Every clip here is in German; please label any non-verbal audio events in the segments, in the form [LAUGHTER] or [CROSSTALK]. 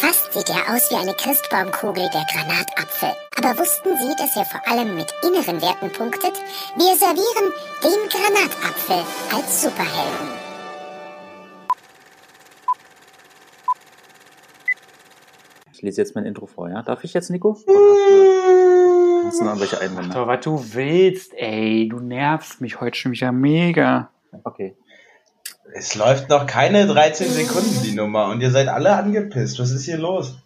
Fast sieht er aus wie eine Christbaumkugel, der Granatapfel. Aber wussten Sie, dass er vor allem mit inneren Werten punktet? Wir servieren den Granatapfel als Superhelden. Ich lese jetzt mein Intro vor, ja? Darf ich jetzt, Nico? Oder hast du, hast du noch irgendwelche Einwände? Doch, was du willst, ey. Du nervst mich heute schon wieder mega. Okay. Es läuft noch keine 13 Sekunden, die Nummer, und ihr seid alle angepisst. Was ist hier los?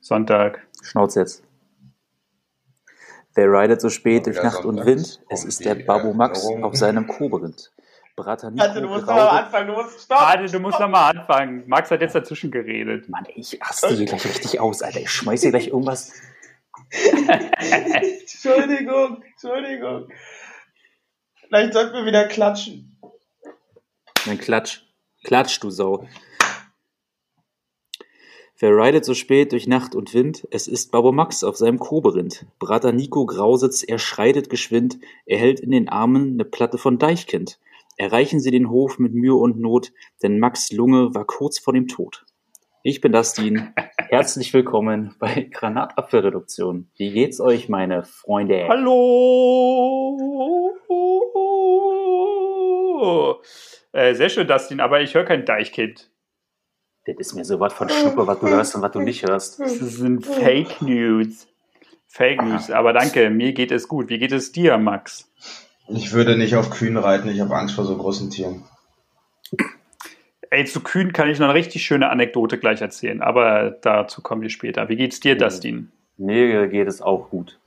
Sonntag. Schnauz jetzt. Wer ridet so spät Oh, durch Nacht und Sonntag Wind? ist- Es ist der Babo Max Erinnerung. auf seinem Koberind. Brater Nico Alter, du musst noch mal graudet- anfangen, du musst stopp! Warte, du musst noch mal anfangen. Max hat jetzt dazwischen geredet. Mann, ich raste hier gleich richtig aus, Alter. Ich schmeiß hier gleich irgendwas. [LAUGHS] Entschuldigung, Entschuldigung. Vielleicht sollten wir wieder klatschen. Dann klatsch. Klatsch, du Sau. Wer ridet so spät durch Nacht und Wind? Es ist Babo Max auf seinem Koberind. Brater Nico Grausitz, er schreitet geschwind. Er hält in den Armen eine Platte von Deichkind. Erreichen Sie den Hof mit Mühe und Not, denn Max Lunge war kurz vor dem Tod. Ich bin Dustin. [LAUGHS] Herzlich willkommen bei Granatapfelreduktion. Wie geht's euch, meine Freunde? Hallo. Äh, sehr schön, Dustin, aber ich höre kein Deichkind. Das ist mir so was von Schnuppe, was du hörst und was du nicht hörst. Das sind Fake News. Fake News, aber danke, mir geht es gut. Wie geht es dir, Max? Ich würde nicht auf Kühen reiten, ich habe Angst vor so großen Tieren. Ey, zu Kühn kann ich noch eine richtig schöne Anekdote gleich erzählen, aber dazu kommen wir später. Wie geht's dir, Dustin? Mir geht es auch gut.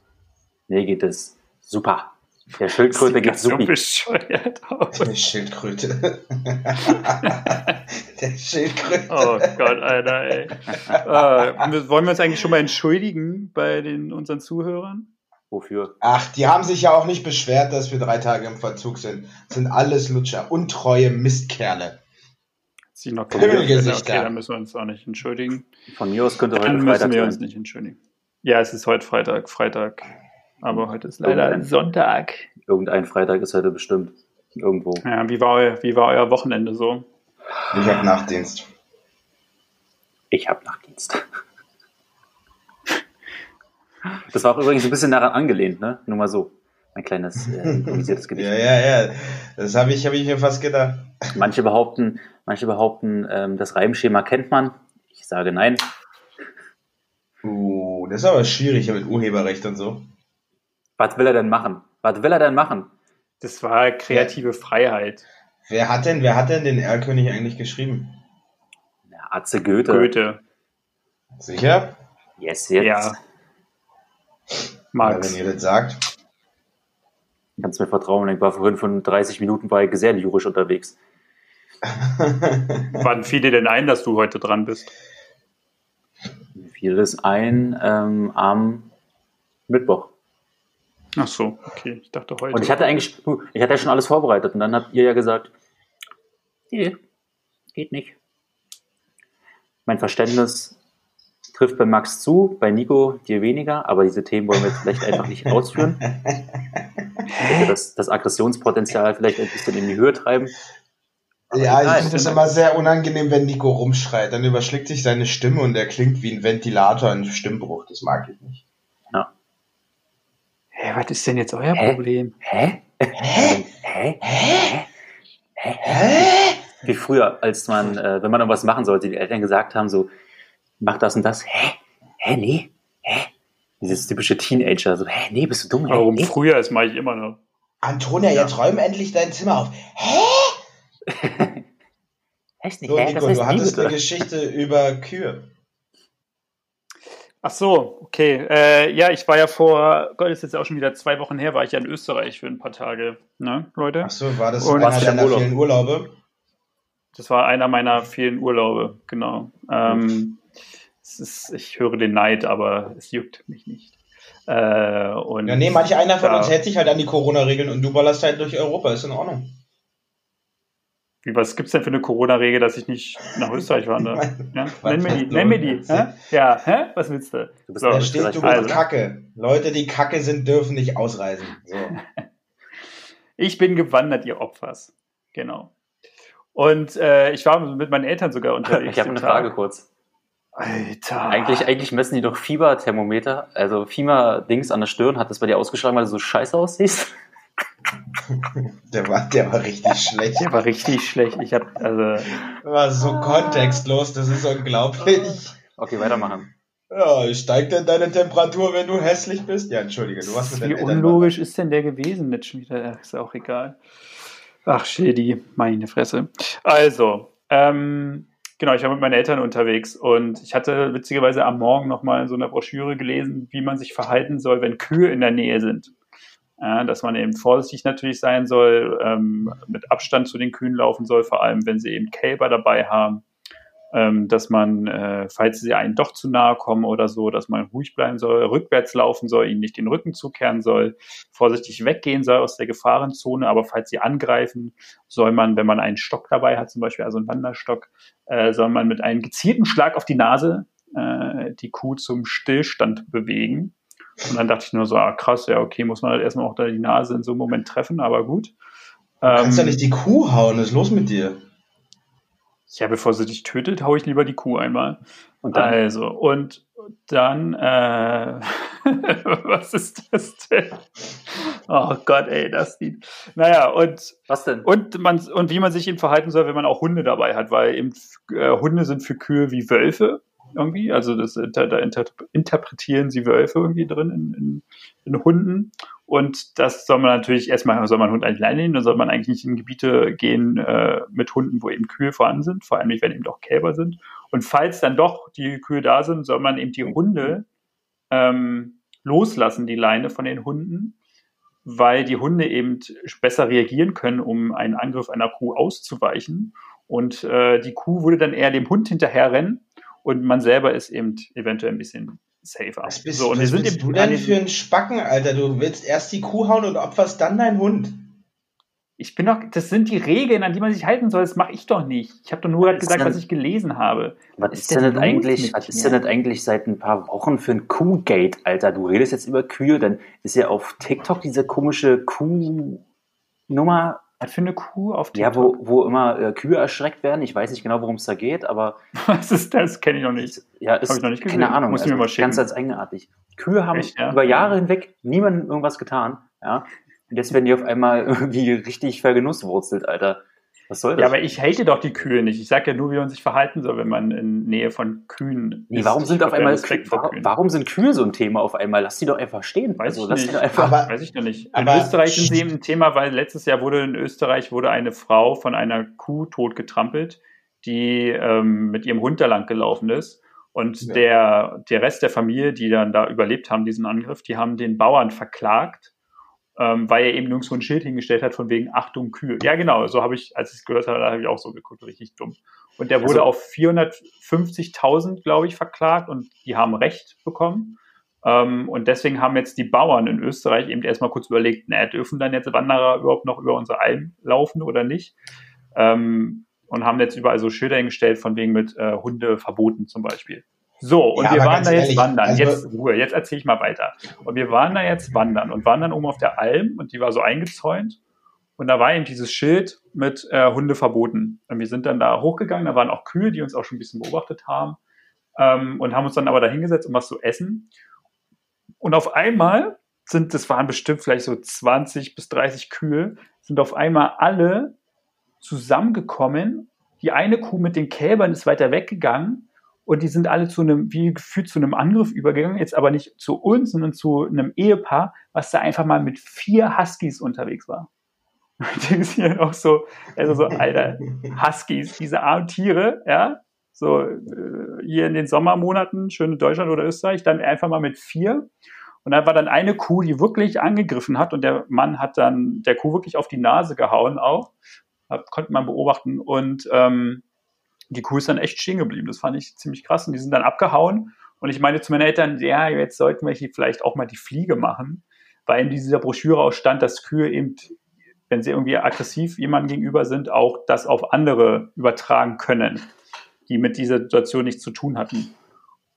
Mir geht es super. Der Schildkröte geht so bescheuert aus. Der Schildkröte. [LAUGHS] Der Schildkröte. Oh Gott, Alter, ey. [LAUGHS] Äh, wollen wir uns eigentlich schon mal entschuldigen bei den, unseren Zuhörern? Wofür? Ach, die haben sich ja auch nicht beschwert, dass wir drei Tage im Verzug sind. Das sind alles Lutscher. Untreue Mistkerle. Sie noch Pimmelgesichter. Okay, dann müssen wir uns auch nicht entschuldigen. Von mir aus könnte heute Dann Freitag müssen wir uns sein. nicht entschuldigen. Ja, es ist heute Freitag, Freitag. Aber heute ist leider Irgendein- Sonntag. Irgendein Freitag ist heute bestimmt. Irgendwo. Ja, wie war, euer, wie war euer Wochenende so? Ich hab Nachtdienst. Ich habe Nachtdienst. Das war auch übrigens ein bisschen daran angelehnt, ne? Nur mal so. Ein kleines äh, improvisiertes [LAUGHS] Gedicht. Ja, ja, ja. Das habe ich, hab ich mir fast gedacht. Manche behaupten, manche behaupten, ähm, das Reimschema kennt man. Ich sage nein. Uh, das ist aber schwierig mit Urheberrecht und so. Was will er denn machen? Was will er denn machen? Das war kreative Freiheit. Wer hat denn, wer hat denn den Erlkönig eigentlich geschrieben? Ja, Atze Goethe. Goethe. Sicher? Yes, jetzt. Ja. Ja, Max. wenn ihr das sagt. Kannst mir vertrauen. Ich war vorhin von 30 Minuten war ich sehr lyrisch unterwegs. [LAUGHS] Wann fiel dir denn ein, dass du heute dran bist? Mir fiel das ein ähm, am Mittwoch. Ach so, okay. Ich dachte heute. Und ich hatte eigentlich, [LAUGHS] ich hatte ja schon alles vorbereitet und dann habt ihr ja gesagt, nee, geht nicht. Mein Verständnis trifft bei Max zu, bei Nico dir weniger, aber diese Themen wollen wir jetzt vielleicht einfach nicht [LAUGHS] ausführen. Das, das Aggressionspotenzial vielleicht ein bisschen in die Höhe treiben. Ja, egal. ich finde es immer sehr unangenehm, wenn Nico rumschreit. Dann überschlägt sich seine Stimme und er klingt wie ein Ventilator in Stimmbruch. Das mag ich nicht. Hä, was ist denn jetzt euer Hä? Problem? Hä? Hä? Hä? Hä? Hä? Hä? Wie früher, als man, äh, wenn man irgendwas machen sollte, die Eltern gesagt haben, so, mach das und das. Hä? Hä? Nee? Hä? Dieses typische Teenager, so, hä? Nee, bist du dumm? Hä? Warum Nee? früher? Das mache ich immer noch. Antonia, jetzt räum endlich dein Zimmer auf. Hä? [LAUGHS] Heißt nicht, So, hä? Nico, Das heißt du hattest eine bitte. Geschichte über Kühe. Ach so, okay. Äh, ja, ich war ja vor, Gott, ist jetzt auch schon wieder zwei Wochen her, war ich ja in Österreich für ein paar Tage, ne, Leute? Ach so, war das Und- einer deiner Urlaub? vielen Urlaube? Das war einer meiner vielen Urlaube, genau. Ähm, es ist, ich höre den Neid, aber es juckt mich nicht. Äh, und Ja, nee, manch einer von da- uns hält sich halt an die Corona-Regeln und du ballerst halt durch Europa. Ist in Ordnung. Wie, was gibt's denn für eine Corona-Regel, dass ich nicht nach Österreich wandere? [LAUGHS] Ja? Was Nenn mir die, nenn mir die. Hä? Ja, hä? Was willst du? Du bist So, Da steht, du also- Kacke. Leute, die Kacke sind, dürfen nicht ausreisen. So. [LAUGHS] Ich bin gewandert, ihr Opfers. Genau. Und äh, ich war mit meinen Eltern sogar [LAUGHS] unterwegs. Ich habe eine Tag. Frage kurz. Alter. Eigentlich, eigentlich messen die doch Fieberthermometer, also Fieber-Dings an der Stirn. Hat das bei dir ausgeschlagen, weil du so scheiße aussiehst? Der war, der war richtig schlecht. Der war richtig schlecht. Ich hab, also. War so kontextlos, das ist unglaublich. Okay, weitermachen. Ja, steigt denn deine Temperatur, wenn du hässlich bist? Ja, entschuldige, du warst mit Wie unlogisch ist denn der gewesen? Nicht schon wieder, ist auch egal. Ach, Schädi, meine Fresse. Also, ähm, genau, ich war mit meinen Eltern unterwegs und ich hatte witzigerweise am Morgen nochmal in so einer Broschüre gelesen, wie man sich verhalten soll, wenn Kühe in der Nähe sind. Ja, dass man eben vorsichtig natürlich sein soll, ähm, mit Abstand zu den Kühen laufen soll, vor allem wenn sie eben Kälber dabei haben ähm, dass man, äh, falls sie einen doch zu nahe kommen oder so, dass man ruhig bleiben soll, rückwärts laufen soll, ihnen nicht den Rücken zukehren soll, vorsichtig weggehen soll aus der Gefahrenzone, aber falls sie angreifen, soll man, wenn man einen Stock dabei hat, zum Beispiel also einen Wanderstock, äh, soll man mit einem gezielten Schlag auf die Nase äh, die Kuh zum Stillstand bewegen. Und dann dachte ich nur so, ah, krass, ja, okay, muss man halt erstmal auch da die Nase in so einem Moment treffen, aber gut. Du kannst ja Ähm, nicht die Kuh hauen, was ist los mit dir? Ja, bevor sie dich tötet, hau ich lieber die Kuh einmal. Und dann, Also, und dann, äh, [LAUGHS] was ist das denn? Oh Gott, ey, das sieht. Naja, und, was denn? und, man, und wie man sich eben verhalten soll, wenn man auch Hunde dabei hat, weil eben äh, Hunde sind für Kühe wie Wölfe irgendwie. Also das, inter, da inter, interpretieren sie Wölfe irgendwie drin in, in, in Hunden. Und das soll man natürlich erstmal, soll man einen Hund eigentlich alleine nehmen, dann soll man eigentlich nicht in Gebiete gehen äh, mit Hunden, wo eben Kühe vorhanden sind, vor allem nicht, wenn eben auch Kälber sind. Und falls dann doch die Kühe da sind, soll man eben die Hunde ähm, loslassen, die Leine von den Hunden, weil die Hunde eben besser reagieren können, um einen Angriff einer Kuh auszuweichen. Und äh, die Kuh würde dann eher dem Hund hinterherrennen und man selber ist eben eventuell ein bisschen safer. Was bist, so, und wir was sind bist eben du denn für ein Spacken, Alter? Du willst erst die Kuh hauen und opferst dann deinen Hund. Ich bin doch, das sind die Regeln, an die man sich halten soll. Das mache ich doch nicht. Ich habe doch nur gerade gesagt, denn- was ich gelesen habe. Was ist ist denn denn eigentlich, was ist denn das eigentlich seit ein paar Wochen für ein Kuhgate, Alter? Du redest jetzt über Kühe, dann ist ja auf TikTok diese komische Kuhnummer, für eine Kuh auf ja, TikTok? wo, wo immer äh, Kühe erschreckt werden. Ich weiß nicht genau, worum es da geht, aber [LAUGHS] Was ist das? Kenne ich noch nicht. ja, ist Hab ich noch nicht keine gesehen. Ahnung. Musst du mir mal schicken. ganz als eigenartig. Kühe haben Echt, ja? über Jahre hinweg niemandem irgendwas getan, ja. Und jetzt werden die auf einmal [LAUGHS] irgendwie richtig vergenusswurzelt, Alter. Was soll das? Ja, aber ich hate doch die Kühe nicht. Ich sage ja nur, wie man sich verhalten soll, wenn man in Nähe von Kühen Nee, ist. warum sind Ich auf einmal vor warum, Kühen. warum sind Kühe so ein Thema auf einmal? Lass die doch einfach stehen. Weiß also, ich lass nicht. doch einfach. Aber- Weiß ich noch nicht. In Österreich sind sie eben ein Thema, weil letztes Jahr wurde in Österreich wurde eine Frau von einer Kuh totgetrampelt, die ähm, mit ihrem Hund da lang gelaufen ist. Und Ja. der, der Rest der Familie, die dann da überlebt haben, diesen Angriff, die haben den Bauern verklagt, ähm, weil er eben nirgendwo ein Schild hingestellt hat von wegen Achtung Kühe. Ja, genau, so habe ich, als ich es gehört habe, da habe ich auch so geguckt, richtig dumm. Und der wurde Also- auf 450.000, glaube ich, verklagt und die haben Recht bekommen. Ähm, und deswegen haben jetzt die Bauern in Österreich eben erstmal kurz überlegt, naja, dürfen dann jetzt Wanderer überhaupt noch über unsere Alm laufen oder nicht? Ähm, und haben jetzt überall so Schilder hingestellt, von wegen mit äh, Hunde verboten zum Beispiel. So, und Ja, wir waren da jetzt ehrlich, wandern. also- jetzt Ruhe, jetzt erzähle ich mal weiter. Und wir waren da jetzt wandern und waren dann oben auf der Alm und die war so eingezäunt. Und da war eben dieses Schild mit äh, Hunde verboten. Und wir sind dann da hochgegangen, da waren auch Kühe, die uns auch schon ein bisschen beobachtet haben. Ähm, und haben uns dann aber da hingesetzt, um was zu essen. Und auf einmal sind, das waren bestimmt vielleicht so 20 bis 30 Kühe, sind auf einmal alle zusammengekommen. Die eine Kuh mit den Kälbern ist weiter weggegangen und die sind alle zu einem, wie gefühlt zu einem Angriff übergegangen, jetzt aber nicht zu uns, sondern zu einem Ehepaar, was da einfach mal mit vier Huskies unterwegs war. [LAUGHS] Und denkst hier auch so, also so, Alter, Huskies, diese armen Tiere, ja, so äh, hier in den Sommermonaten, schön in Deutschland oder Österreich, dann einfach mal mit vier. Und dann war dann eine Kuh, die wirklich angegriffen hat und der Mann hat dann der Kuh wirklich auf die Nase gehauen auch. Hat, konnte man beobachten. Und ähm, die Kuh ist dann echt stehen geblieben. Das fand ich ziemlich krass. Und die sind dann abgehauen. Und ich meine zu meinen Eltern, ja, jetzt sollten wir hier vielleicht auch mal die Fliege machen, weil in dieser Broschüre auch stand, dass Kühe eben, wenn sie irgendwie aggressiv jemandem gegenüber sind, auch das auf andere übertragen können, die mit dieser Situation nichts zu tun hatten.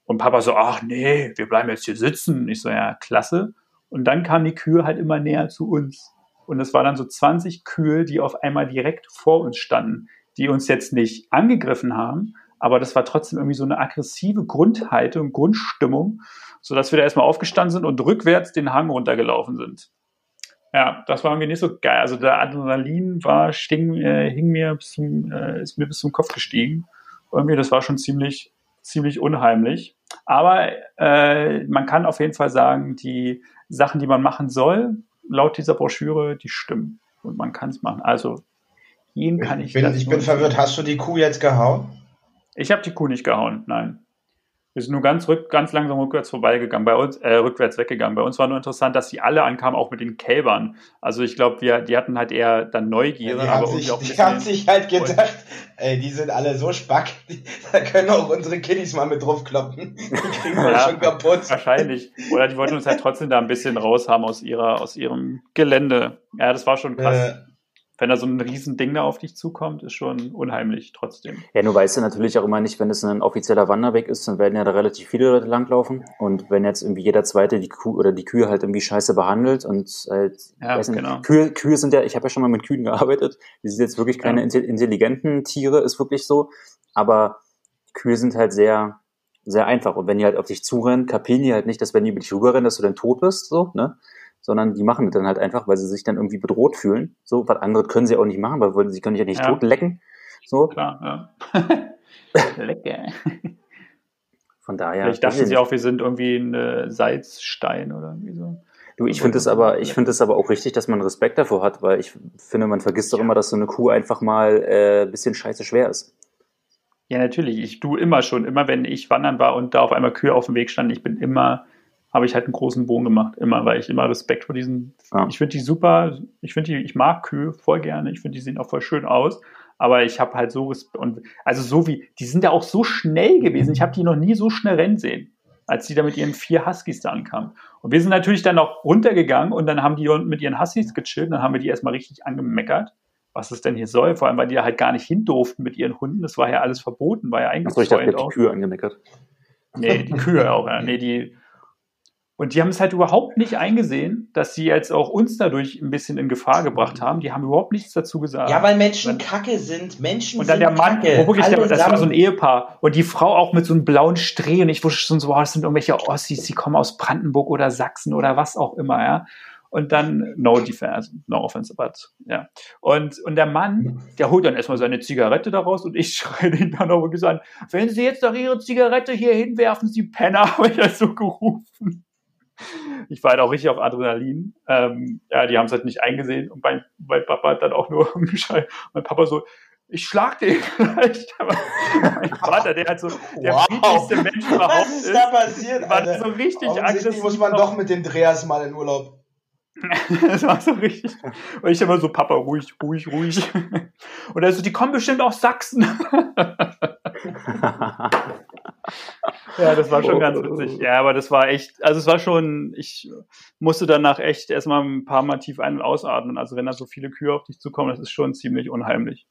Und Papa so, ach nee, wir bleiben jetzt hier sitzen. Ich so, ja, klasse. Und dann kamen die Kühe halt immer näher zu uns. Und es waren dann so 20 Kühe, die auf einmal direkt vor uns standen, die uns jetzt nicht angegriffen haben, aber das war trotzdem irgendwie so eine aggressive Grundhaltung, Grundstimmung, sodass wir da erstmal aufgestanden sind und rückwärts den Hang runtergelaufen sind. Ja, das war irgendwie nicht so geil. Also der Adrenalin war, sting, äh, hing mir zum, äh, ist mir bis zum Kopf gestiegen. Irgendwie, das war schon ziemlich, ziemlich unheimlich. Aber äh, man kann auf jeden Fall sagen, die Sachen, die man machen soll, laut dieser Broschüre, die stimmen. Und man kann es machen. Also, ihn kann ich. Bin, ich bin verwirrt. Hast du die Kuh jetzt gehauen? Ich habe die Kuh nicht gehauen, nein. Wir sind nur ganz, rück, ganz langsam rückwärts vorbeigegangen, bei uns, äh, rückwärts weggegangen. Bei uns war nur interessant, dass die alle ankamen, auch mit den Kälbern. Also ich glaube, wir, die hatten halt eher dann Neugier. Ja, die haben, sich, die haben sich halt gedacht, ey, die sind alle so spack, da können auch unsere Kiddies mal mit draufkloppen. Die kriegen wir [LAUGHS] ja, schon kaputt. Wahrscheinlich. Oder die wollten uns halt trotzdem da ein bisschen raushaben aus ihrer, aus ihrem Gelände. Ja, das war schon krass. Äh, wenn da so ein Riesending da auf dich zukommt, ist schon unheimlich trotzdem. Ja, nur weißt du natürlich auch immer nicht, wenn es ein offizieller Wanderweg ist, dann werden ja da relativ viele Leute langlaufen. Und wenn jetzt irgendwie jeder Zweite die Kuh oder die Kühe halt irgendwie scheiße behandelt und halt, ja, nicht, genau. Kühe, Kühe sind ja, ich habe ja schon mal mit Kühen gearbeitet, die sind jetzt wirklich keine ja. intelligenten Tiere, ist wirklich so. Aber Kühe sind halt sehr, sehr einfach. Und wenn die halt auf dich zurennen, kapieren die halt nicht, dass wenn die über dich rüberrennen, dass du dann tot bist, so, ne? Sondern die machen das dann halt einfach, weil sie sich dann irgendwie bedroht fühlen. So, was andere können sie auch nicht machen, weil sie können sich ja nicht ja. tot lecken. So. Klar, ja. [LAUGHS] Lecker. Von daher. Ich dachte sie auch, wir sind irgendwie ein Salzstein oder irgendwie so. Du, ich finde es aber, ich finde es aber auch richtig, dass man Respekt davor hat, weil ich finde, man vergisst doch immer, dass so eine Kuh einfach mal äh, bisschen scheiße schwer ist. Ja, natürlich. Ich du immer schon, immer wenn ich wandern war und da auf einmal Kühe auf dem Weg standen, ich bin immer habe ich halt einen großen Bogen gemacht, immer, weil ich immer Respekt vor diesen, ja. ich finde die super, ich finde die, ich mag Kühe voll gerne, ich finde die sehen auch voll schön aus, aber ich habe halt so Respekt, und also so wie, die sind ja auch so schnell gewesen, ich habe die noch nie so schnell rennen sehen, als die da mit ihren vier Huskies da ankamen. Und wir sind natürlich dann auch runtergegangen und dann haben die mit ihren Huskies gechillt, dann haben wir die erstmal richtig angemeckert, was es denn hier soll, vor allem, weil die da halt gar nicht hin durften mit ihren Hunden, das war ja alles verboten, war ja eigentlich Achso, ich dachte, die Kühe angemeckert. Nee, die Kühe auch, ja. Nee, die, und die haben es halt überhaupt nicht eingesehen, dass sie jetzt auch uns dadurch ein bisschen in Gefahr gebracht haben. Die haben überhaupt nichts dazu gesagt. Ja, weil Menschen Kacke sind. Menschen Und dann der Mann, Kacke. wirklich der, das war so ein Ehepaar. Und die Frau auch mit so einem blauen Streh. Und ich wusste schon so, wow, das sind irgendwelche Ossis, die kommen aus Brandenburg oder Sachsen oder was auch immer, ja. Und dann, no defense, no offense, but, ja. Und, und der Mann, der holt dann erstmal seine Zigarette daraus und ich [LAUGHS] schreie den dann auch wirklich an, wenn Sie jetzt doch Ihre Zigarette hier hinwerfen, Sie Penner, [LAUGHS] habe ich das so gerufen ich war halt auch richtig auf Adrenalin. Ähm, ja, die haben es halt nicht eingesehen und mein, mein Papa hat dann auch nur [LAUGHS] umgeschaltet. Mein Papa so, ich schlag den [LAUGHS] vielleicht. Aber mein Vater, der halt so der wow. friedlichste Mensch überhaupt Was ist. da passiert, war so richtig aggressiv. muss man doch mit den Dreas mal in Urlaub. [LAUGHS] das war so richtig. Und ich immer so, Papa, ruhig, ruhig, ruhig. Und er so, die kommen bestimmt aus Sachsen. Ja, das war schon ganz witzig. Ja, aber das war echt, also es war schon, ich musste danach echt erstmal ein paar Mal tief ein- und ausatmen. Also wenn da so viele Kühe auf dich zukommen, das ist schon ziemlich unheimlich.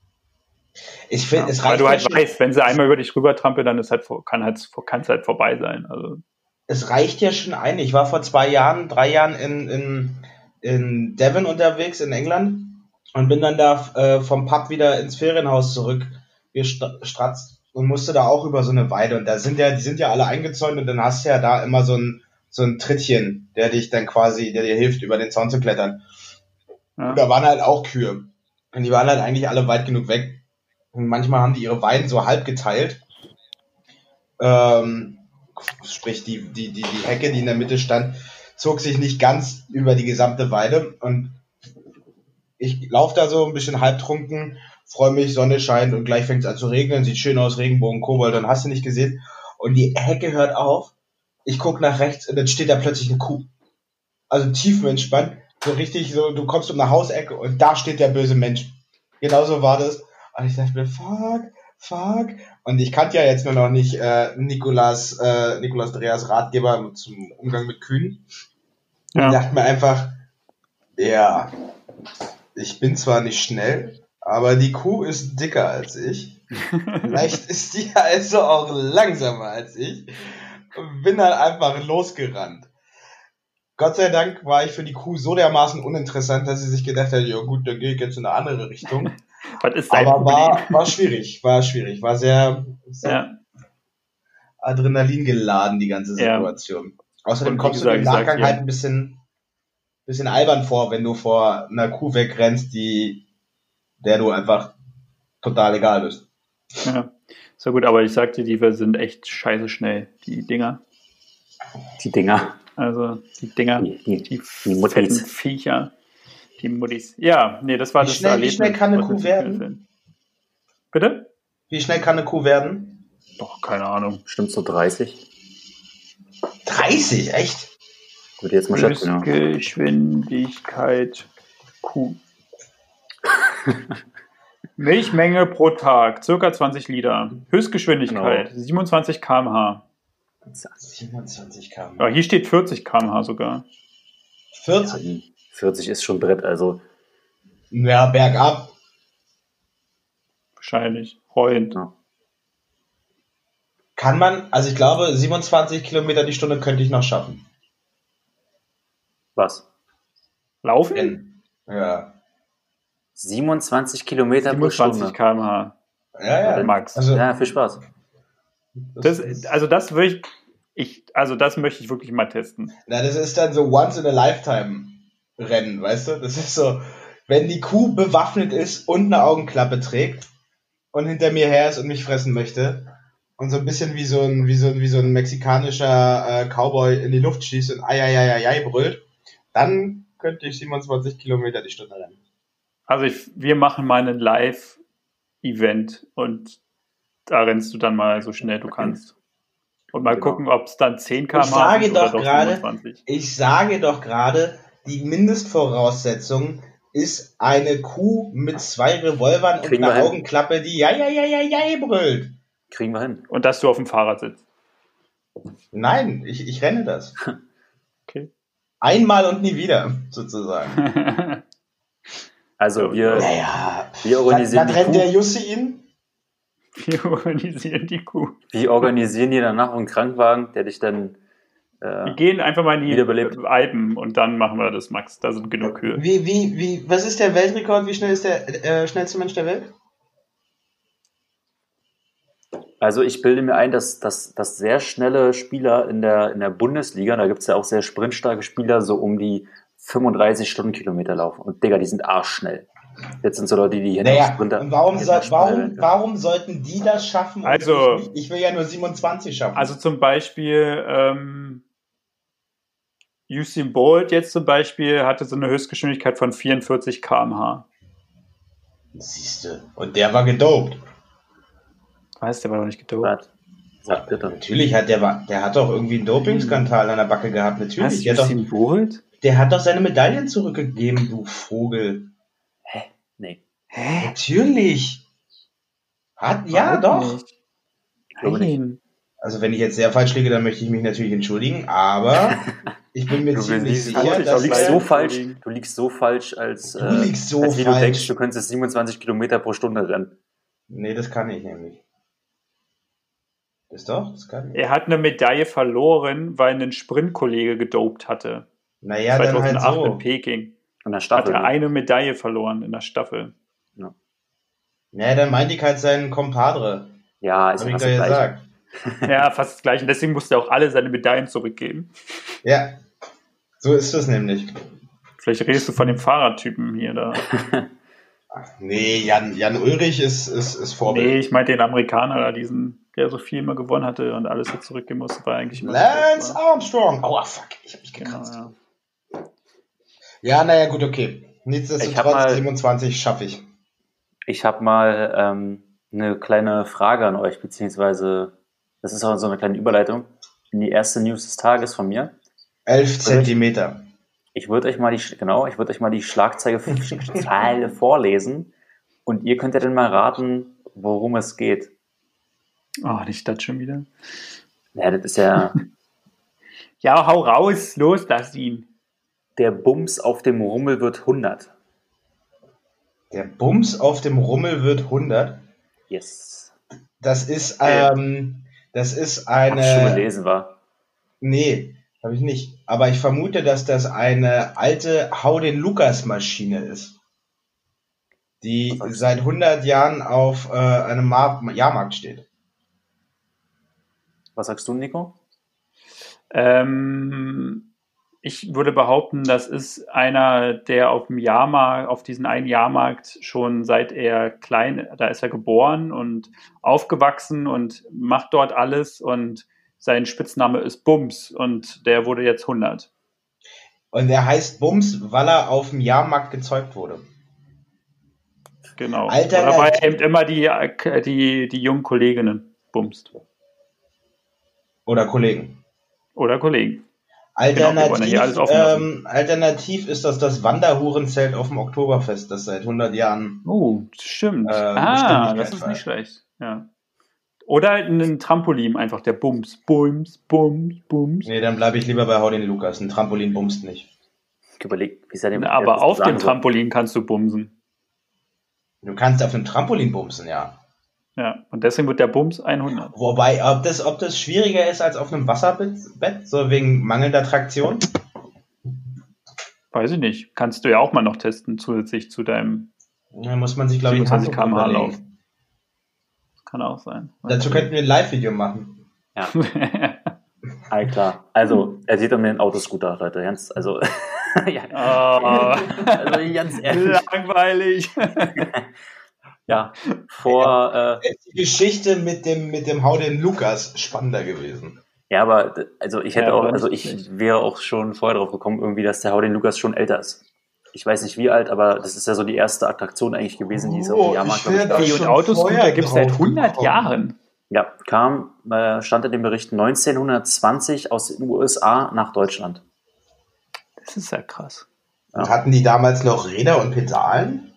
Ich finde, ja, es reicht. Weil du halt weißt, wenn sie einmal über dich rüber trampeln, dann ist halt, kann halt, kann es halt vorbei sein. Also. Es reicht ja schon ein. Ich war vor zwei Jahren, drei Jahren in, in, in Devon unterwegs, in England, und bin dann da äh, vom Pub wieder ins Ferienhaus zurückgestratzt und musste da auch über so eine Weide und da sind ja, die sind ja alle eingezäunt und dann hast du ja da immer so ein, so ein Trittchen, der dich dann quasi, der dir hilft, über den Zaun zu klettern. Ja. Da waren halt auch Kühe. Und die waren halt eigentlich alle weit genug weg. Und manchmal haben die ihre Weiden so halb geteilt. Ähm, sprich, die, die, die, die Hecke, die in der Mitte stand, zog sich nicht ganz über die gesamte Weide. Und ich laufe da so ein bisschen halbtrunken freue mich, Sonne scheint und gleich fängt es an zu regnen, sieht schön aus, Regenbogen, Kobold, dann hast du nicht gesehen. Und die Hecke hört auf. Ich guck nach rechts und dann steht da plötzlich eine Kuh. Also tiefenentspannt, so richtig so, du kommst um eine Hausecke und da steht der böse Mensch. Genauso war das. Und ich dachte mir, fuck, fuck. Und ich kannte ja jetzt nur noch nicht äh, Nikolas, äh, Nikolas Dreas Ratgeber zum Umgang mit Kühen. Ja. Ich dachte mir einfach, ja, ich bin zwar nicht schnell, aber die Kuh ist dicker als ich. Vielleicht ist die also auch langsamer als ich. Bin halt einfach losgerannt. Gott sei Dank war ich für die Kuh so dermaßen uninteressant, dass sie sich gedacht hat, ja gut, dann gehe ich jetzt in eine andere Richtung. [LAUGHS] Was ist dein Aber war, war schwierig, war schwierig, war sehr, sehr ja. Adrenalin geladen, die ganze Ja. Situation. Außerdem Und wie kommst du im Nachgang dir- halt ein bisschen, bisschen albern vor, wenn du vor einer Kuh wegrennst, die, der du einfach total egal bist. ja. So gut, aber ich sag dir, die sind echt scheiße schnell, die Dinger. Die Dinger. Also die Dinger, Die, die, die, die Muttis. Viecher, die Muttis. Ja, nee, das war Wie das schnell- wie Erlebnis, schnell kann eine Kuh werden? Bitte? Wie schnell kann eine Kuh werden? Doch, keine Ahnung. Bestimmt so 30. 30, echt? Würde jetzt mal schätzen, ja. Geschwindigkeit Kuh. [LAUGHS] Milchmenge pro Tag, circa 20 Liter. Höchstgeschwindigkeit, 27 km/h. 27 km. Ja, hier steht 40 km/h sogar. 40? 40 ist schon Brett, also Ja, bergab. Wahrscheinlich. Heulend. Ja. Kann man, also ich glaube, 27 Kilometer die Stunde könnte ich noch schaffen. was? Laufen? In, ja. 27 Kilometer pro 27 Stunde. km/h. Ja, ja. Max. Also, Ja, viel Spaß. Das, also das will ich, ich, also das möchte ich wirklich mal testen. Na, das ist dann so once in a lifetime Rennen, weißt du? Das ist so, wenn die Kuh bewaffnet ist und eine Augenklappe trägt und hinter mir her ist und mich fressen möchte und so ein bisschen wie so ein, wie so, wie so ein mexikanischer äh, Cowboy in die Luft schießt und ai, ai, ai, ai, ai brüllt, dann könnte ich 27 Kilometer die Stunde rennen. Also ich, wir machen mal ein Live-Event und da rennst du dann mal so schnell du kannst. Und mal Genau. gucken, ob es dann 10 km/h Ich sage doch gerade, 27. Ich sage doch gerade, die Mindestvoraussetzung ist eine Kuh mit zwei Revolvern und Kriegen wir einer hin. Augenklappe, die ja, ja, ja, ja, ja brüllt. Kriegen wir hin. Und dass du auf dem Fahrrad sitzt. Nein, ich, ich renne das. [LAUGHS] Okay. Einmal und nie wieder, sozusagen. [LAUGHS] Also wir, Naja, wir organisieren dann die rennt der Jussi ihn. wir [LAUGHS] organisieren die Kuh. wir organisieren dir danach einen Krankenwagen, der dich dann Wir äh, gehen einfach mal in die Wiederbelebt. Alpen und dann machen wir das, Max. Da sind genug Kühe. Wie, wie, wie, was ist der Weltrekord? Wie schnell ist der äh, schnellste Mensch der Welt? Also ich bilde mir ein, dass, dass, dass sehr schnelle Spieler in der, in der Bundesliga, da gibt es ja auch sehr sprintstarke Spieler, so um die 35 Stundenkilometer laufen. Und Digga, die sind arschschnell. Jetzt sind so Leute, die hier noch Naja, Sprinter. und warum, noch Sprinter warum, warum sollten die das schaffen? Also- ich, ich will ja nur 27 schaffen. Also zum Beispiel ähm, Usain Bolt jetzt zum Beispiel hatte so eine Höchstgeschwindigkeit von 44 km/h. Siehst du. Und der war gedopt. Weißt der war doch nicht gedopt. Sagt. Natürlich hat der, der hat doch irgendwie einen Dopingskandal an der Backe gehabt. Natürlich. Der hat, doch, Usain Bolt? der hat doch seine Medaillen zurückgegeben, du Vogel. Nee. Hä? Natürlich. Hat, ja, Warum doch. nicht? glaube nicht. Nein. Also wenn ich jetzt sehr falsch liege, dann möchte ich mich natürlich entschuldigen, aber [LAUGHS] ich bin mir Du, ziemlich sicher, falsch, du, dass liegst so falsch, du liegst so falsch, als, Du äh, liegst so als wie du falsch. denkst, du könntest 27 Kilometer pro Stunde rennen. Nee, das kann ich nämlich. Das doch, das kann ich. Er hat eine Medaille verloren, weil ein Sprintkollege gedopt hatte. Naja, dann 2008 halt in so. Peking. In der Hat Staffel. er eine Medaille verloren in der Staffel. Naja, dann meinte ich halt seinen Compadre. ja, ist Hab ja ich fast da das Gleiche. gesagt. [LAUGHS] Ja, fast das gleiche. Und deswegen musste er auch alle seine Medaillen zurückgeben. Ja, so ist es nämlich. Vielleicht redest du von dem Fahrradtypen hier da. [LAUGHS] Nee, Jan, Jan Ulrich ist, ist, ist Vorbild. Nee, ich meinte den Amerikaner da, diesen, der so viel immer gewonnen hatte und alles jetzt zurückgeben musste, war eigentlich immer. Lance. Armstrong. Aua, fuck, ich hab mich Genau, gekratzt. ja. Ja, naja, gut, okay. Ich hab Nichtsdestotrotz, mal- 27 schaffe ich. Ich habe mal ähm, eine kleine Frage an euch, beziehungsweise das ist auch so eine kleine Überleitung in die erste News des Tages von mir. 11 Zentimeter. Ich würde euch mal die genau, ich würde euch mal die Schlagzeile [LAUGHS] Zeile vorlesen und ihr könnt ja dann mal raten, worum es geht. Oh, nicht das schon wieder. Ja, das ist ja [LAUGHS] Ja, hau raus, los, lass ihn. der Bums auf dem Rummel wird 100. Der Bums auf dem Rummel wird 100. Yes. Das ist, Ja. ähm, das ist Hab ich schon eine. gelesen war. Nee, habe ich nicht. Aber ich vermute, dass das eine alte Hau den Lukas Maschine ist. die seit 100 Jahren auf äh, einem Mar Jahrmarkt steht. Was sagst du, Nico? Ähm, ich würde behaupten, das ist einer, der auf dem Jahrmarkt, auf diesen einen Jahrmarkt schon seit er klein, da ist er geboren und aufgewachsen und macht dort alles und sein Spitzname ist Bums und der wurde jetzt 100. Und er heißt Bums, weil er auf dem Jahrmarkt gezeugt wurde. Genau. Alter, Oder weil Alter. eben immer die, die, die jungen Kolleginnen bumst. Oder Kollegen. Oder Kollegen. Genau, Alternativ, lassen. ähm, alternativ ist das das Wanderhurenzelt auf dem Oktoberfest, das seit 100 Jahren. Oh, stimmt. Äh, ah, das ist nicht schlecht. Ja. Oder ein Trampolin, einfach der Bums. Bums, Bums, Bums. Nee, dann bleibe ich lieber bei Hau den Lukas. Ein Trampolin bumst nicht. Ich überlege, wie seid ihr Aber auf dem Trampolin kannst du bumsen. Du kannst auf einem Trampolin bumsen, ja. Ja, und deswegen wird der Bums 100. Wobei, ob das, ob das schwieriger ist als auf einem Wasserbett, Bett, so wegen mangelnder Traktion? Weiß ich nicht. Kannst du ja auch mal noch testen, zusätzlich zu deinem Da muss man sich, glaube ich, ein 27 Handtuch km/h überlegen. Lauf. Kann auch sein. Dazu könnten wir ein Live-Video machen. Ja, [LAUGHS] all klar. Also, er sieht an mir einen Autoscooter, Leute. Ganz, also, [LAUGHS] ja, oh, also ganz ehrlich. langweilig. [LAUGHS] Ja, vor, äh, Ist die Geschichte mit dem, mit dem Hau den Lukas spannender gewesen. ja, aber, also ich hätte Ja, auch, also ich wäre auch schon vorher drauf gekommen, irgendwie, dass der Hau den Lukas schon älter ist. Ich weiß nicht wie alt, aber das ist ja so die erste Attraktion eigentlich gewesen, die es auf Oh, dem Jahrmarkt ich, wär gab. und schon Autoscooter vorher gibt es seit drauf 100 gekommen. Jahren. Ja, kam, äh, stand in dem Bericht 1920 aus den USA nach Deutschland. Das ist ja krass. Ja. Und hatten die damals noch Räder und Pedalen?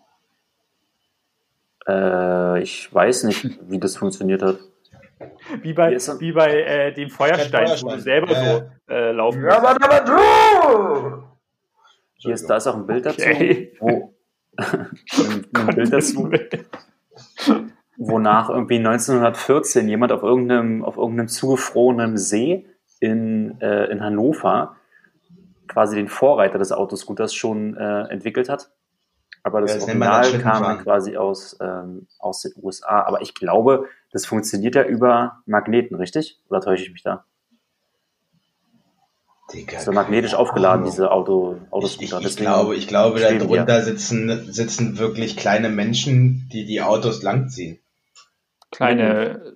Äh, ich weiß nicht, [LAUGHS] wie das funktioniert hat. Wie bei, wie bei äh, dem Feuerstein, wo Feuerstein. du selber Ja, so äh, laufen musst. aber, aber du! Hier ist, da ist auch ein Bild Okay. dazu, wo, [LAUGHS] ein, ein Bild dazu, wonach irgendwie 1914 jemand auf irgendeinem, auf irgendeinem zugefrorenen See in, äh, in Hannover quasi den Vorreiter des Autoscooters schon äh, entwickelt hat. Aber das Ja, das Original kam quasi aus, ähm, aus den USA. Aber ich glaube, das funktioniert ja über Magneten, richtig? Oder täusche ich mich da? Digga, Das ist ja magnetisch aufgeladen, Ahnung. diese Auto, Ich, Autoscooter. ich, ich Deswegen glaube, ich glaube, da ja. drunter sitzen, sitzen wirklich kleine Menschen, die die Autos langziehen. Kleine,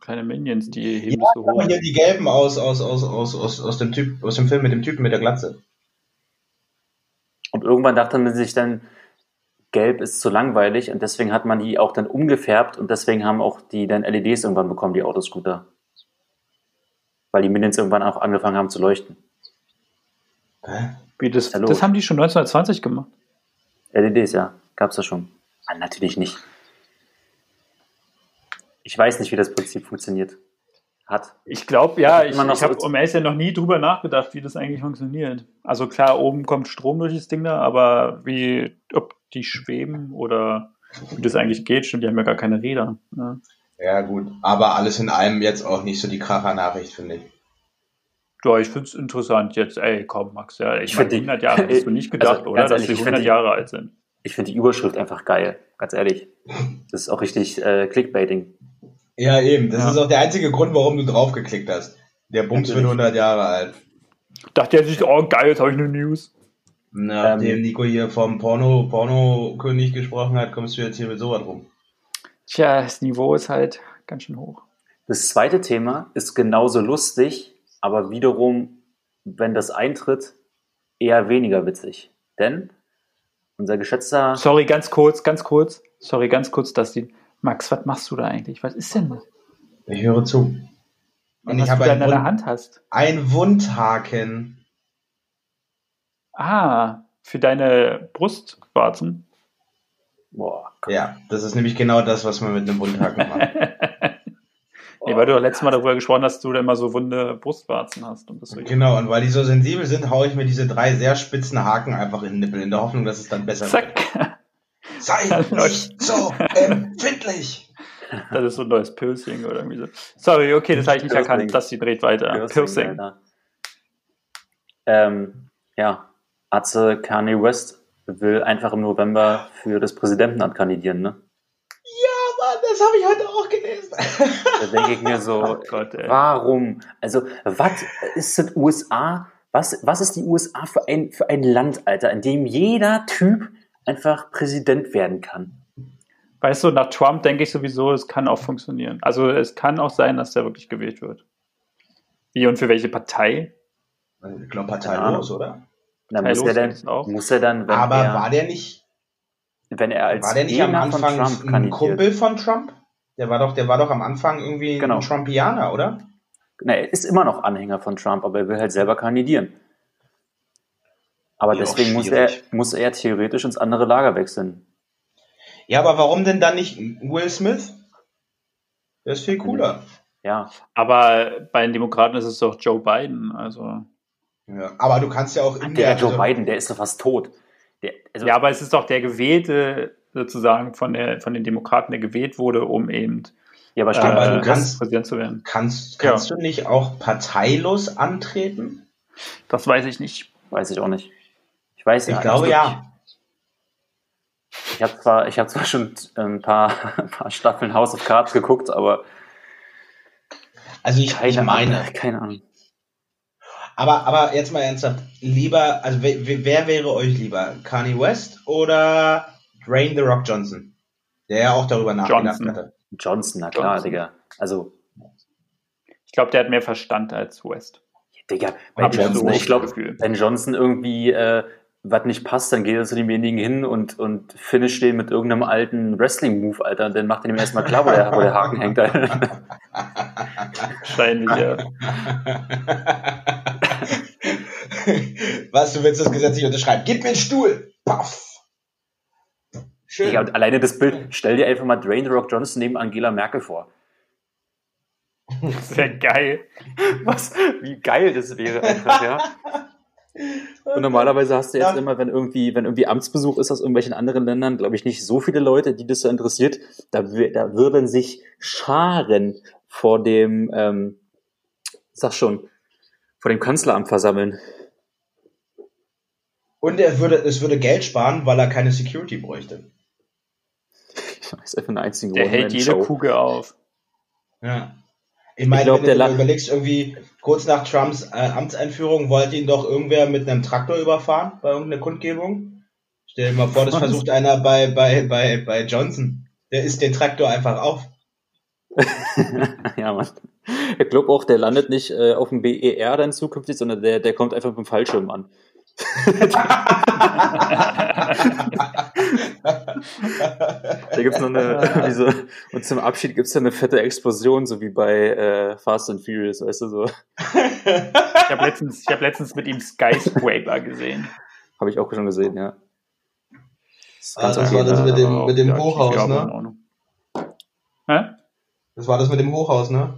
kleine Minions, die heben Ja, so hoch. aber hier die gelben aus, aus, aus, aus, aus, aus, dem typ, aus dem Film mit dem Typen mit der Glatze. Und irgendwann dachte man sich dann, gelb ist zu langweilig und deswegen hat man die auch dann umgefärbt und deswegen haben auch die dann LEDs irgendwann bekommen, die Autoscooter. Weil die Minions irgendwann auch angefangen haben zu leuchten. Hä? Wie das, Hallo. das haben die schon 1920 gemacht. LEDs, ja, gab's da schon. Ah, natürlich nicht. Ich weiß nicht, wie das Prinzip funktioniert. Hat. Ich glaube, ja, ich, ich habe um ehrlich noch nie drüber nachgedacht, wie das eigentlich funktioniert. Also klar, oben kommt Strom durch das Ding da, aber wie, ob die schweben oder wie das eigentlich geht, stimmt, die haben ja gar keine Räder. ne? Ja, gut. Aber alles in allem jetzt auch nicht so die Kracher-Nachricht, finde ich. ja ich finde es interessant jetzt. Ey, komm, Max, ja, ich, Ich meine, find die- 100 Jahre hast du nicht [LAUGHS] gedacht, Also, oder? Dass ehrlich, die ich find 100 die- Jahre alt sind. Ich finde die Überschrift einfach geil, ganz ehrlich. Das ist auch richtig äh, Clickbaiting. Ja, eben. Das Ja. ist auch der einzige Grund, warum du draufgeklickt hast. Der Bums wird Natürlich. 100 Jahre alt. Dachte er sich, oh geil, jetzt habe ich eine News. Nachdem Ähm. Nico hier vom Porno, Porno-König gesprochen hat, kommst du jetzt hier mit sowas rum. Tja, das Niveau ist halt ganz schön hoch. Das zweite Thema ist genauso lustig, aber wiederum, wenn das eintritt, eher weniger witzig. Denn unser geschätzter, Sorry, ganz kurz, ganz kurz. Sorry, ganz kurz, Dustin. Max, was machst du da eigentlich? Was ist denn das? Ich höre zu. Und ich was habe einen, in deiner Wund, Hand hast. einen Wundhaken. Ah, für deine Brustwarzen. boah, Ja, das ist nämlich genau das, was man mit einem Wundhaken macht. [LAUGHS] Nee, weil du doch letztes Mal darüber gesprochen hast, dass du da immer so wunde Brustwarzen hast. Und das so Genau, und weil die so sensibel sind, haue ich mir diese drei sehr spitzen Haken einfach in den Nippel, in der Hoffnung, dass es dann besser wird. [LAUGHS] Sei nicht so empfindlich! Das ist so ein neues Piercing oder irgendwie so. Sorry, okay, das habe ich nicht Piercing. erkannt. Dustin dreht weiter. Piercing. Ähm, ja, Atze Kanye West will einfach im November für das Präsidentenamt kandidieren, ne? Ja, Mann, das habe ich heute auch gelesen. Da denke ich mir so, [LAUGHS] Oh Gott, ey. warum? Also, was ist das USA? Was, was ist die USA für ein, für ein Land, Alter, in dem jeder Typ einfach Präsident werden kann? Weißt du, nach Trump denke ich sowieso, es kann auch funktionieren. Also es kann auch sein, dass der wirklich gewählt wird. Wie und für welche Partei? Ich glaube, parteilos, oder? Dann muss er los dann, muss er dann, wenn Aber er, war der nicht, wenn er als war der nicht am Gegner von Anfang Trump ein kandidiert. Kumpel von Trump? Der war doch, der war doch am Anfang irgendwie Genau. ein Trumpianer, oder? Na, er ist immer noch Anhänger von Trump, aber er will halt selber kandidieren. Aber Ja, deswegen muss er, muss er theoretisch ins andere Lager wechseln. Ja, aber warum denn dann nicht Will Smith? Der ist viel cooler. Ja, Aber bei den Demokraten ist es doch Joe Biden. Also Ja, aber du kannst ja auch in der der, Joe also- Biden, der ist doch fast tot. Der, also, ja, aber es ist doch der gewählte sozusagen von der von den Demokraten, der gewählt wurde, um eben ja, aber stimmt, aber äh, du kannst- Präsident zu werden. kannst, kannst du nicht auch parteilos antreten? Das weiß ich nicht. weiß ich auch nicht. Ich weiß Ich ja, glaube nicht ja. Ich habe zwar, ich habe zwar schon ein paar, ein [LAUGHS] paar Staffeln House of Cards geguckt, aber Also ich, keine ich meine, Ahnung. [LAUGHS] Keine Ahnung. aber, aber jetzt mal ernsthaft, lieber, also wer, wer wäre euch lieber? Kanye West oder Dwayne The Rock Johnson? Der ja auch darüber nachgedacht Johnson. hatte. Johnson, na klar, Johnson. Digga. Also, Ich glaube, der hat mehr Verstand als West. Digga, Hab ich Johnson, so ich glaube, wenn Johnson irgendwie äh, was nicht passt, dann geht er zu demjenigen hin und, und finish den mit irgendeinem alten Wrestling-Move, Alter. Und dann macht er ihm erstmal klar, wo der, wo der Haken hängt. Alter. Wahrscheinlich, ja. Was, du willst das Gesetz nicht unterschreiben? Gib mir einen Stuhl! Paff! Schön. Digga, und alleine das Bild, stell dir einfach mal Dwayne The Rock Johnson neben Angela Merkel vor. Sehr geil. Was? Wie geil das wäre einfach, ja. Und normalerweise hast du jetzt Ja. immer, wenn irgendwie, wenn irgendwie Amtsbesuch ist aus irgendwelchen anderen Ländern, glaube ich, nicht so viele Leute, die das so interessiert. Da, da würden sich Scharen vor dem, ähm, sag schon, vor dem Kanzleramt versammeln. Und er würde, es würde Geld sparen, weil er keine Security bräuchte. Das ist einfach eine einzige Der hält jede. Kugel auf. Ja. Ich meine, Ich glaub, wenn der du überlegst, irgendwie kurz nach Trumps äh, Amtseinführung wollte ihn doch irgendwer mit einem Traktor überfahren bei irgendeiner Kundgebung. Stell dir mal vor, das versucht einer bei, bei, bei, bei Johnson. Der isst den Traktor einfach auf. [LAUGHS] ja, Mann. Ich glaube auch, der landet nicht äh, auf dem BER dann zukünftig, sondern der, der kommt einfach mit dem Fallschirm an. Da gibt's noch eine, [LAUGHS] wie so, und zum Abschied gibt's dann eine fette Explosion, so wie bei äh, Fast and Furious, weißt du, so. Ich habe letztens, ich hab letztens mit ihm Skyscraper gesehen. Habe ich auch schon gesehen, ja. ist Ah, das okay, war das mit dem- mit dem ja, Hochhaus, ja, ne? in Ordnung. Hä? Das war das mit dem Hochhaus, ne?